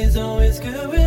is always good